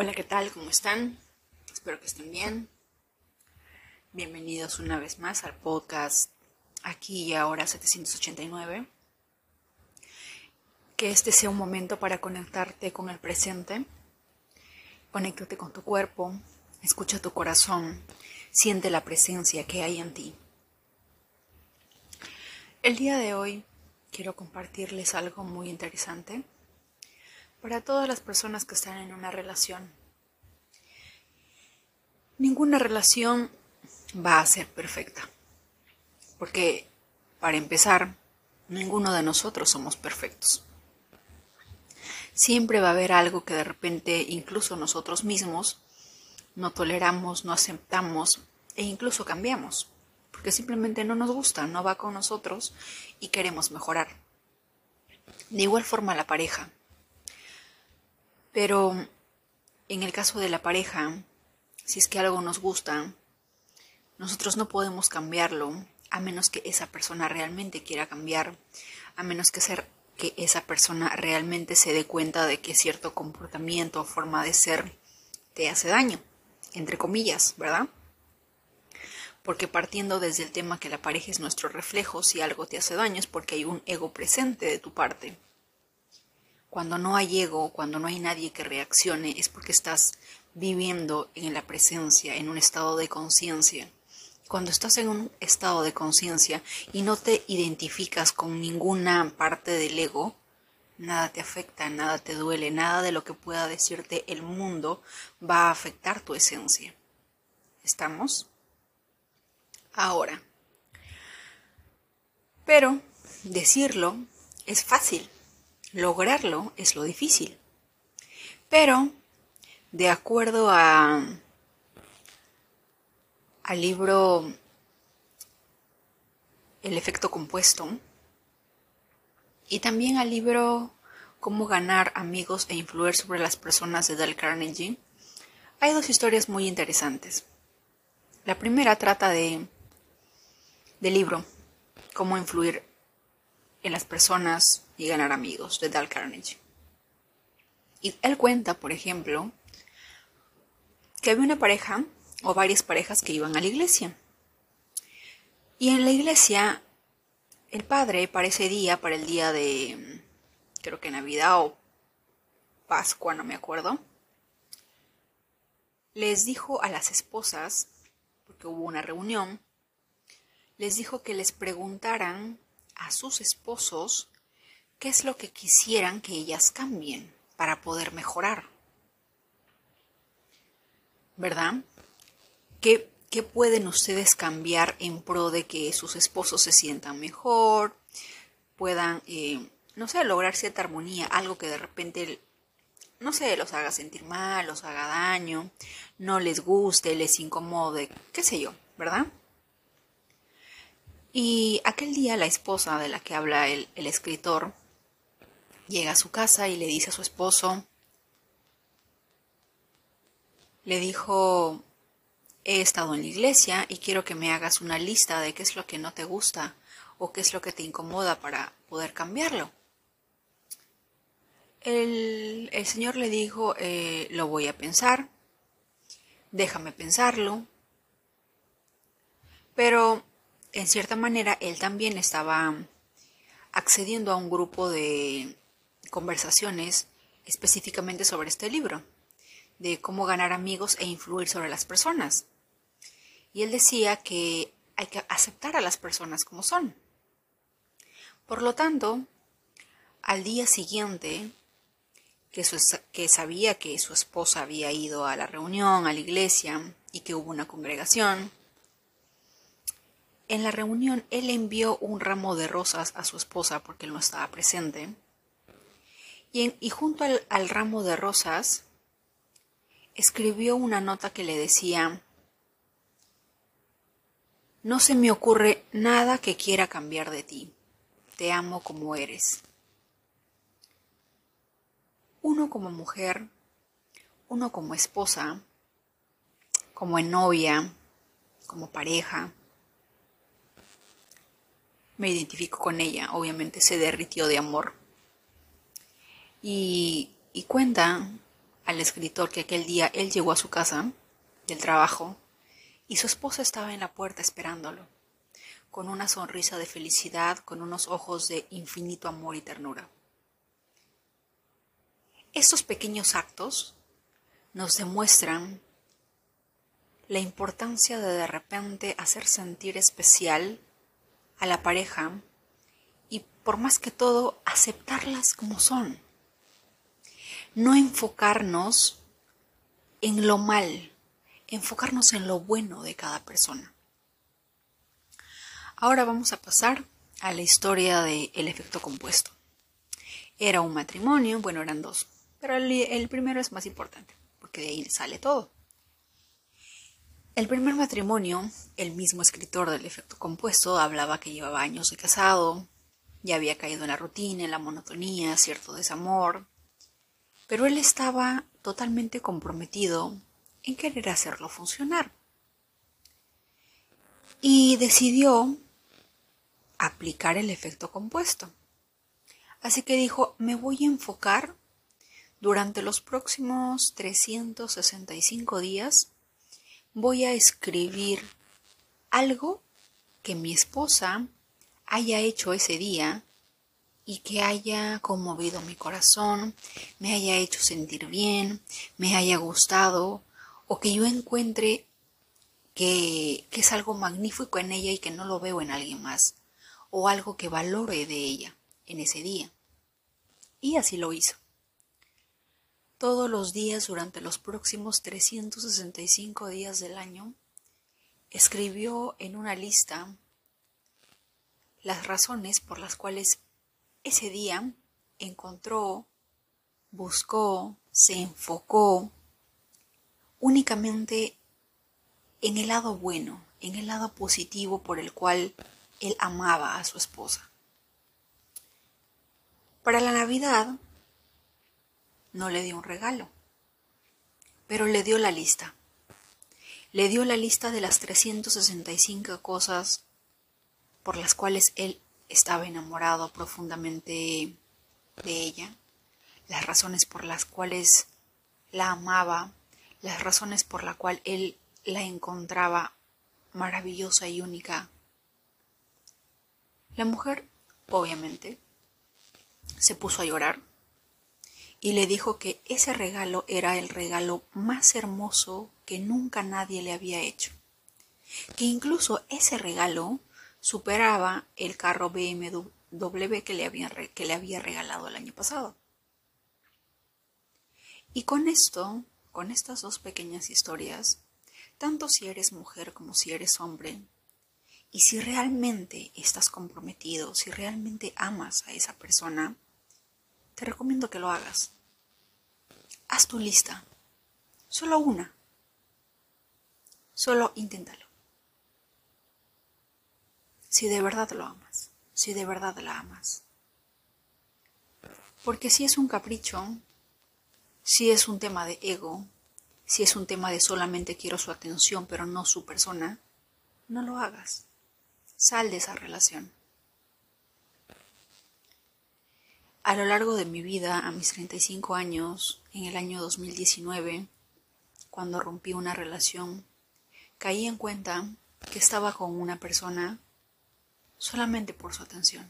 Hola, ¿qué tal? ¿Cómo están? Espero que estén bien. Bienvenidos una vez más al podcast aquí y ahora 789. Que este sea un momento para conectarte con el presente. Conéctate con tu cuerpo, escucha tu corazón, siente la presencia que hay en ti. El día de hoy quiero compartirles algo muy interesante para todas las personas que están en una relación. Ninguna relación va a ser perfecta, porque para empezar, ninguno de nosotros somos perfectos. Siempre va a haber algo que de repente incluso nosotros mismos no toleramos, no aceptamos e incluso cambiamos, porque simplemente no nos gusta, no va con nosotros y queremos mejorar. De igual forma la pareja. Pero en el caso de la pareja, si es que algo nos gusta, nosotros no podemos cambiarlo a menos que esa persona realmente quiera cambiar, a menos que, ser, que esa persona realmente se dé cuenta de que cierto comportamiento o forma de ser te hace daño, entre comillas, ¿verdad? Porque partiendo desde el tema que la pareja es nuestro reflejo, si algo te hace daño es porque hay un ego presente de tu parte. Cuando no hay ego, cuando no hay nadie que reaccione, es porque estás viviendo en la presencia, en un estado de conciencia. Cuando estás en un estado de conciencia y no te identificas con ninguna parte del ego, nada te afecta, nada te duele, nada de lo que pueda decirte el mundo va a afectar tu esencia. ¿Estamos? Ahora. Pero decirlo es fácil Lograrlo es lo difícil. Pero, de acuerdo a, al libro El efecto compuesto, y también al libro Cómo ganar amigos e influir sobre las personas de Dale Carnegie, hay dos historias muy interesantes. La primera trata de del libro Cómo influir en las personas y ganar amigos de Dal Carnegie. Y él cuenta, por ejemplo, que había una pareja o varias parejas que iban a la iglesia. Y en la iglesia, el padre para ese día, para el día de, creo que Navidad o Pascua, no me acuerdo, les dijo a las esposas, porque hubo una reunión, les dijo que les preguntaran a sus esposos qué es lo que quisieran que ellas cambien para poder mejorar. ¿Verdad? ¿Qué, qué pueden ustedes cambiar en pro de que sus esposos se sientan mejor, puedan, eh, no sé, lograr cierta armonía, algo que de repente, no sé, los haga sentir mal, los haga daño, no les guste, les incomode, qué sé yo, ¿verdad? Y aquel día la esposa de la que habla el, el escritor llega a su casa y le dice a su esposo, le dijo, he estado en la iglesia y quiero que me hagas una lista de qué es lo que no te gusta o qué es lo que te incomoda para poder cambiarlo. El, el Señor le dijo, eh, lo voy a pensar, déjame pensarlo, pero en cierta manera él también estaba accediendo a un grupo de conversaciones específicamente sobre este libro, de cómo ganar amigos e influir sobre las personas. Y él decía que hay que aceptar a las personas como son. Por lo tanto, al día siguiente, que, que sabía que su esposa había ido a la reunión, a la iglesia, y que hubo una congregación, en la reunión él envió un ramo de rosas a su esposa porque él no estaba presente y, junto al, al ramo de rosas escribió una nota que le decía No se me ocurre nada que quiera cambiar de ti. Te amo como eres. Uno como mujer, uno como esposa, como novia, como pareja. Me identifico con ella, obviamente se derritió de amor y, cuenta al escritor que aquel día él llegó a su casa del trabajo y su esposa estaba en la puerta esperándolo, con una sonrisa de felicidad, con unos ojos de infinito amor y ternura. Estos pequeños actos nos demuestran la importancia de de repente hacer sentir especial a la pareja y por más que todo aceptarlas como son. No enfocarnos en lo mal, enfocarnos en lo bueno de cada persona. Ahora vamos a pasar a la historia del efecto compuesto. Era un matrimonio, bueno, eran dos, pero el, el primero es más importante, porque de ahí sale todo. El primer matrimonio, el mismo escritor del efecto compuesto hablaba que llevaba años de casado, ya había caído en la rutina, en la monotonía, cierto desamor, pero él estaba totalmente comprometido en querer hacerlo funcionar. Y decidió aplicar el efecto compuesto. Así que dijo, me voy a enfocar durante los próximos 365 días voy a escribir algo que mi esposa haya hecho ese día y que haya conmovido mi corazón, me haya hecho sentir bien, me haya gustado o que yo encuentre que, es algo magnífico en ella y que no lo veo en alguien más o algo que valore de ella en ese día. Y así lo hizo todos los días durante los próximos 365 días del año, escribió en una lista las razones por las cuales ese día encontró, buscó, se enfocó únicamente en el lado bueno, en el lado positivo por el cual él amaba a su esposa. Para la Navidad, no le dio un regalo, pero le dio la lista. Le dio la lista de las 365 cosas por las cuales él estaba enamorado profundamente de ella, las razones por las cuales la amaba, las razones por las cuales él la encontraba maravillosa y única. La mujer, obviamente, se puso a llorar y le dijo que ese regalo era el regalo más hermoso que nunca nadie le había hecho, que incluso ese regalo superaba el carro BMW que le había, que le había regalado el año pasado. Y con esto, con estas dos pequeñas historias, tanto si eres mujer como si eres hombre, y si realmente estás comprometido, si realmente amas a esa persona, te recomiendo que lo hagas. Haz tu lista. Solo una. Solo inténtalo. Si de verdad lo amas, si de verdad la amas. Porque si es un capricho, si es un tema de ego, si es un tema de solamente quiero su atención pero no su persona, no lo hagas. Sal de esa relación. A lo largo de mi vida, a mis 35 años, en el año 2019, cuando rompí una relación, caí en cuenta que estaba con una persona solamente por su atención.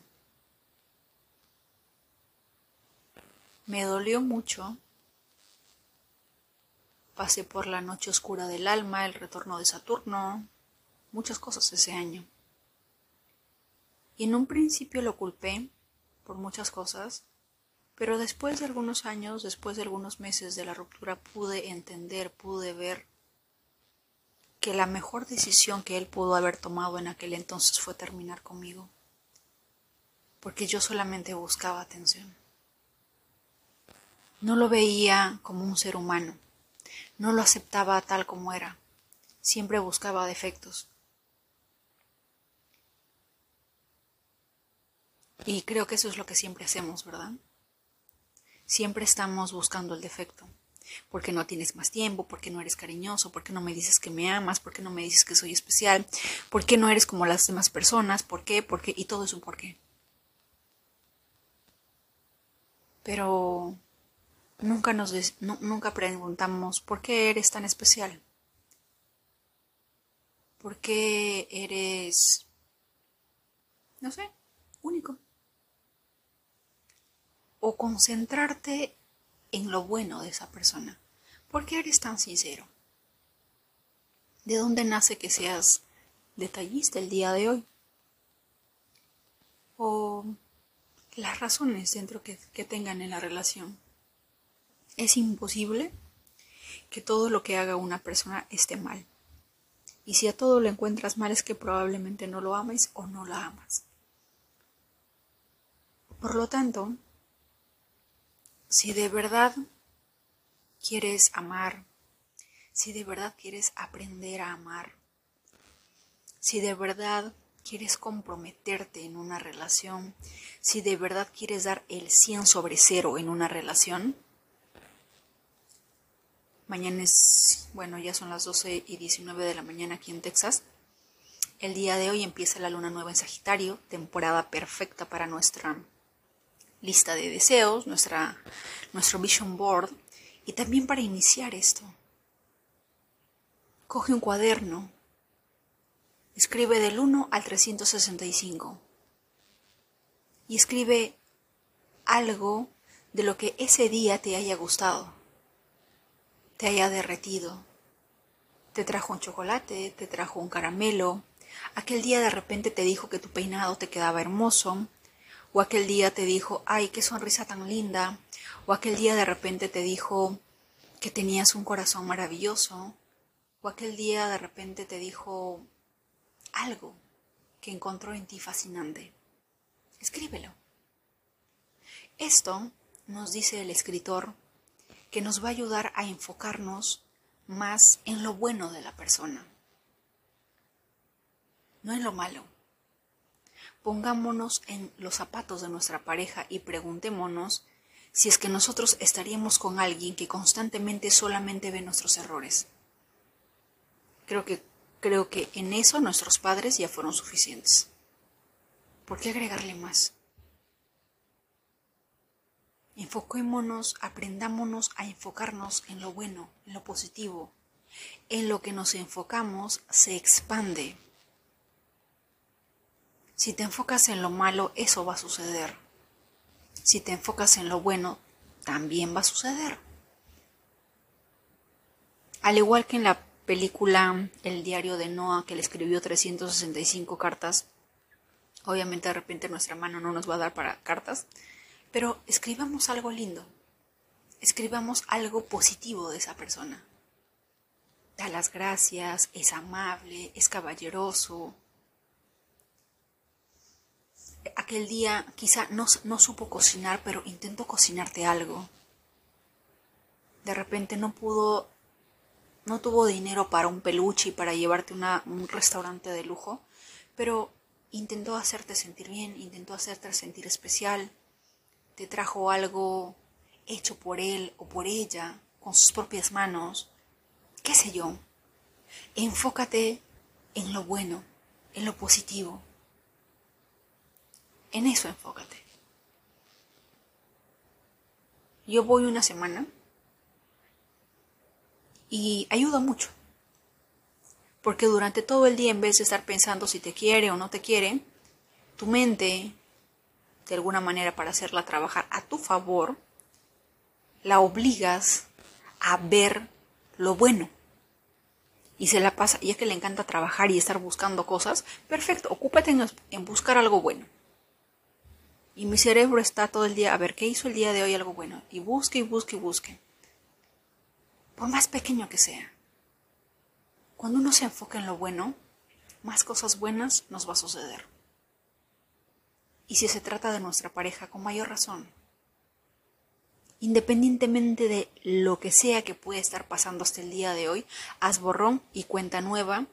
Me dolió mucho. Pasé por la noche oscura del alma, el retorno de Saturno, muchas cosas ese año. Y en un principio lo culpé por muchas cosas, pero después de algunos años, después de algunos meses de la ruptura, pude entender, pude ver que la mejor decisión que él pudo haber tomado en aquel entonces fue terminar conmigo, porque yo solamente buscaba atención. No lo veía como un ser humano, no lo aceptaba tal como era, siempre buscaba defectos. Y creo que eso es lo que siempre hacemos, ¿verdad? Siempre estamos buscando el defecto. Porque no tienes más tiempo, porque no eres cariñoso, porque no me dices que me amas, porque no me dices que soy especial, porque no eres como las demás personas, por qué, por qué, y todo es un por qué. Pero nunca nos nunca preguntamos por qué eres tan especial. ¿Por qué eres no sé, único? O concentrarte en lo bueno de esa persona. ¿Por qué eres tan sincero? ¿De dónde nace que seas detallista el día de hoy? O las razones dentro que, tengan en la relación. Es imposible que todo lo que haga una persona esté mal. Y si a todo lo encuentras mal es que probablemente no lo ames o no la amas. Por lo tanto, si de verdad quieres amar, si de verdad quieres aprender a amar, si de verdad quieres comprometerte en una relación, si de verdad quieres dar el 100 sobre cero en una relación, mañana es, bueno, ya son las 12 y 19 de la mañana aquí en Texas. El día de hoy empieza la luna nueva en Sagitario, temporada perfecta para nuestra lista de deseos, nuestra, nuestro vision board y también para iniciar esto. Coge un cuaderno, escribe del 1 al 365 y escribe algo de lo que ese día te haya gustado, te haya derretido, te trajo un chocolate, te trajo un caramelo, aquel día de repente te dijo que tu peinado te quedaba hermoso, o aquel día te dijo, ay, qué sonrisa tan linda, o aquel día de repente te dijo que tenías un corazón maravilloso, o aquel día de repente te dijo algo que encontró en ti fascinante. Escríbelo. Esto, nos dice el escritor, que nos va a ayudar a enfocarnos más en lo bueno de la persona, no en lo malo. Pongámonos en los zapatos de nuestra pareja y preguntémonos si es que nosotros estaríamos con alguien que constantemente solamente ve nuestros errores. Creo que, creo que en eso nuestros padres ya fueron suficientes. ¿Por qué agregarle más? Enfoquémonos, aprendámonos a enfocarnos en lo bueno, en lo positivo. En lo que nos enfocamos se expande. Si te enfocas en lo malo, eso va a suceder. Si te enfocas en lo bueno, también va a suceder. Al igual que en la película El diario de Noah, que le escribió 365 cartas, obviamente de repente nuestra mano no nos va a dar para cartas, pero escribamos algo lindo, escribamos algo positivo de esa persona. Da las gracias, es amable, es caballeroso, aquel día quizá no, no supo cocinar, pero intentó cocinarte algo. De repente no pudo, no tuvo dinero para un peluche y para llevarte a un restaurante de lujo, pero intentó hacerte sentir bien, intentó hacerte sentir especial, te trajo algo hecho por él o por ella, con sus propias manos, qué sé yo. Enfócate en lo bueno, en lo positivo. En eso enfócate. Yo voy una semana y ayuda mucho. Porque durante todo el día, en vez de estar pensando si te quiere o no te quiere, tu mente, de alguna manera para hacerla trabajar a tu favor, la obligas a ver lo bueno. Y se la pasa, ya que le encanta trabajar y estar buscando cosas, perfecto, ocúpate en, en buscar algo bueno. Y mi cerebro está todo el día a ver qué hizo el día de hoy algo bueno. Y busque y busque y busque. Por más pequeño que sea. Cuando uno se enfoca en lo bueno, más cosas buenas nos va a suceder. Y si se trata de nuestra pareja, con mayor razón. Independientemente de lo que sea que pueda estar pasando hasta el día de hoy, haz borrón y cuenta nueva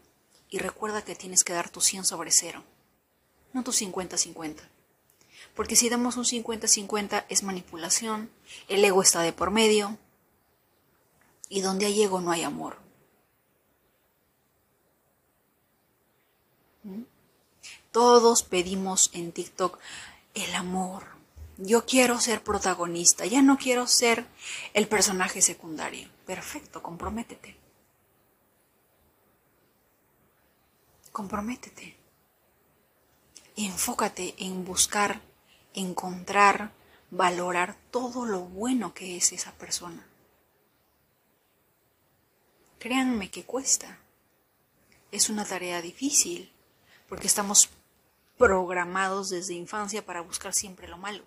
y recuerda que tienes que dar tu 100 sobre cero, no tu 50-50. Porque si damos un 50-50 es manipulación, el ego está de por medio, y donde hay ego no hay amor. ¿Mm? Todos pedimos en TikTok el amor, yo quiero ser protagonista, ya no quiero ser el personaje secundario. Perfecto, comprométete. Comprométete. Enfócate en buscar, encontrar, valorar todo lo bueno que es esa persona. Créanme que cuesta. Es una tarea difícil, porque estamos programados desde infancia para buscar siempre lo malo.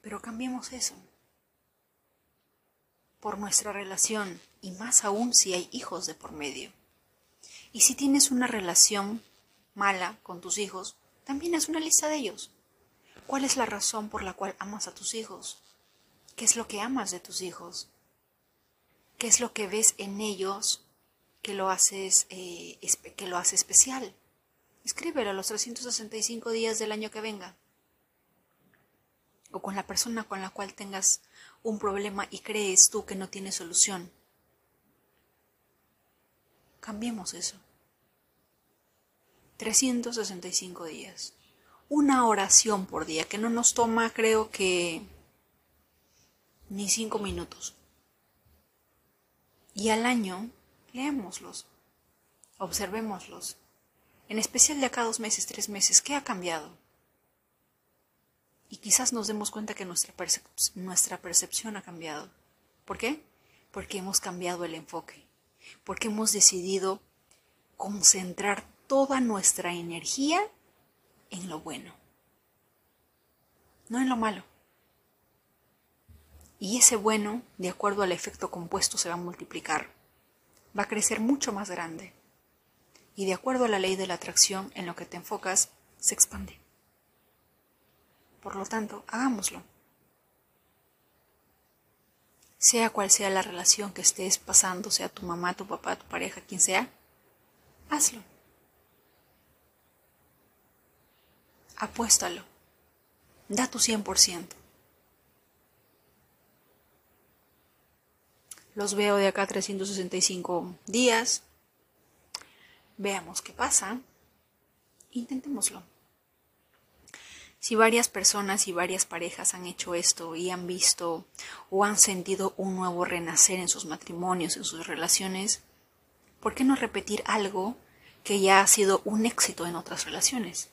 Pero cambiemos eso por nuestra relación y más aún si hay hijos de por medio. Y si tienes una relación mala con tus hijos, también haz una lista de ellos. ¿Cuál es la razón por la cual amas a tus hijos? ¿Qué es lo que amas de tus hijos? ¿Qué es lo que ves en ellos que lo haces, eh, que lo hace especial? Escríbelo a los 365 días del año que venga. O con la persona con la cual tengas un problema y crees tú que no tiene solución. Cambiemos eso. 365 días. Una oración por día que no nos toma creo que ni cinco minutos. Y al año, leémoslos, observémoslos. En especial de acá dos meses, tres meses, ¿qué ha cambiado? Y quizás nos demos cuenta que nuestra, nuestra percepción ha cambiado. ¿Por qué? Porque hemos cambiado el enfoque, porque hemos decidido concentrar toda nuestra energía en lo bueno, no en lo malo. Y ese bueno, de acuerdo al efecto compuesto, se va a multiplicar. Va a crecer mucho más grande. Y de acuerdo a la ley de la atracción, en lo que te enfocas, se expande. Por lo tanto, hagámoslo. Sea cual sea la relación que estés pasando, sea tu mamá, tu papá, tu pareja, quien sea, hazlo. Apuéstalo. Da tu 100%. Los veo de acá 365 días. Veamos qué pasa. Intentémoslo. Si varias personas y varias parejas han hecho esto y han visto o han sentido un nuevo renacer en sus matrimonios, en sus relaciones, ¿por qué no repetir algo que ya ha sido un éxito en otras relaciones?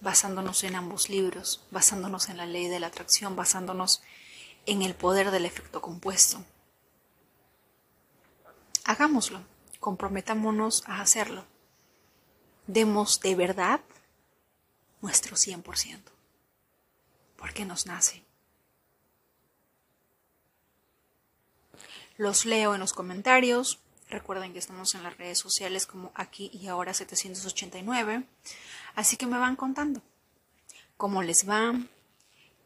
Basándonos en ambos libros, basándonos en la ley de la atracción, basándonos en el poder del efecto compuesto. Hagámoslo, comprometámonos a hacerlo. Demos de verdad nuestro 100%, porque nos nace. Los leo en los comentarios. Recuerden que estamos en las redes sociales como aquí y ahora 789. Así que me van contando cómo les va,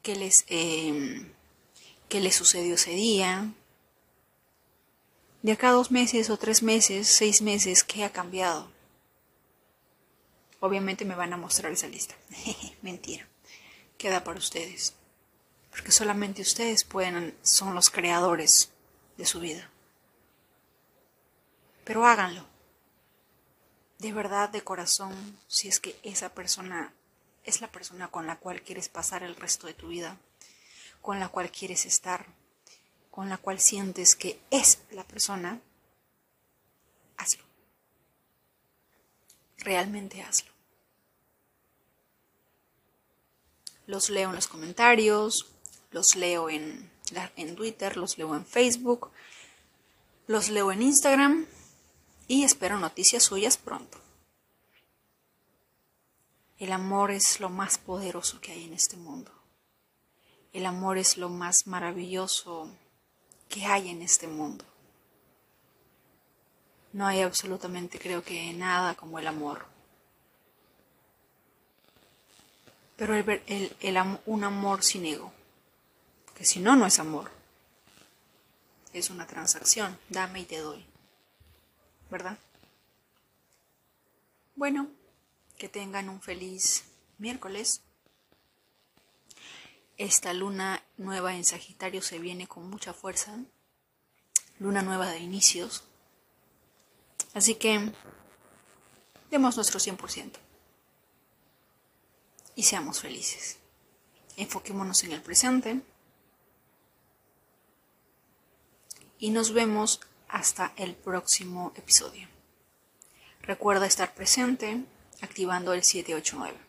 qué les, eh, qué les sucedió ese día. De acá dos meses o tres meses, seis meses, ¿qué ha cambiado? Obviamente me van a mostrar esa lista. Mentira. Queda para ustedes. Porque solamente ustedes pueden, son los creadores de su vida. Pero háganlo. De verdad, de corazón, si es que esa persona es la persona con la cual quieres pasar el resto de tu vida con la cual quieres estar, con la cual sientes que es la persona, hazlo. Realmente hazlo. Los leo en los comentarios, los leo en, en Twitter, los leo en Facebook, los leo en Instagram y espero noticias suyas pronto. El amor es lo más poderoso que hay en este mundo. El amor es lo más maravilloso que hay en este mundo. No hay absolutamente, creo que, nada como el amor. Pero el, un amor sin ego, que si no, no es amor. Es una transacción, dame y te doy. ¿Verdad? Bueno, que tengan un feliz miércoles. Esta luna nueva en Sagitario se viene con mucha fuerza. Luna nueva de inicios. Así que demos nuestro 100%. y seamos felices. Enfoquémonos en el presente y nos vemos hasta el próximo episodio. Recuerda estar presente activando el 789.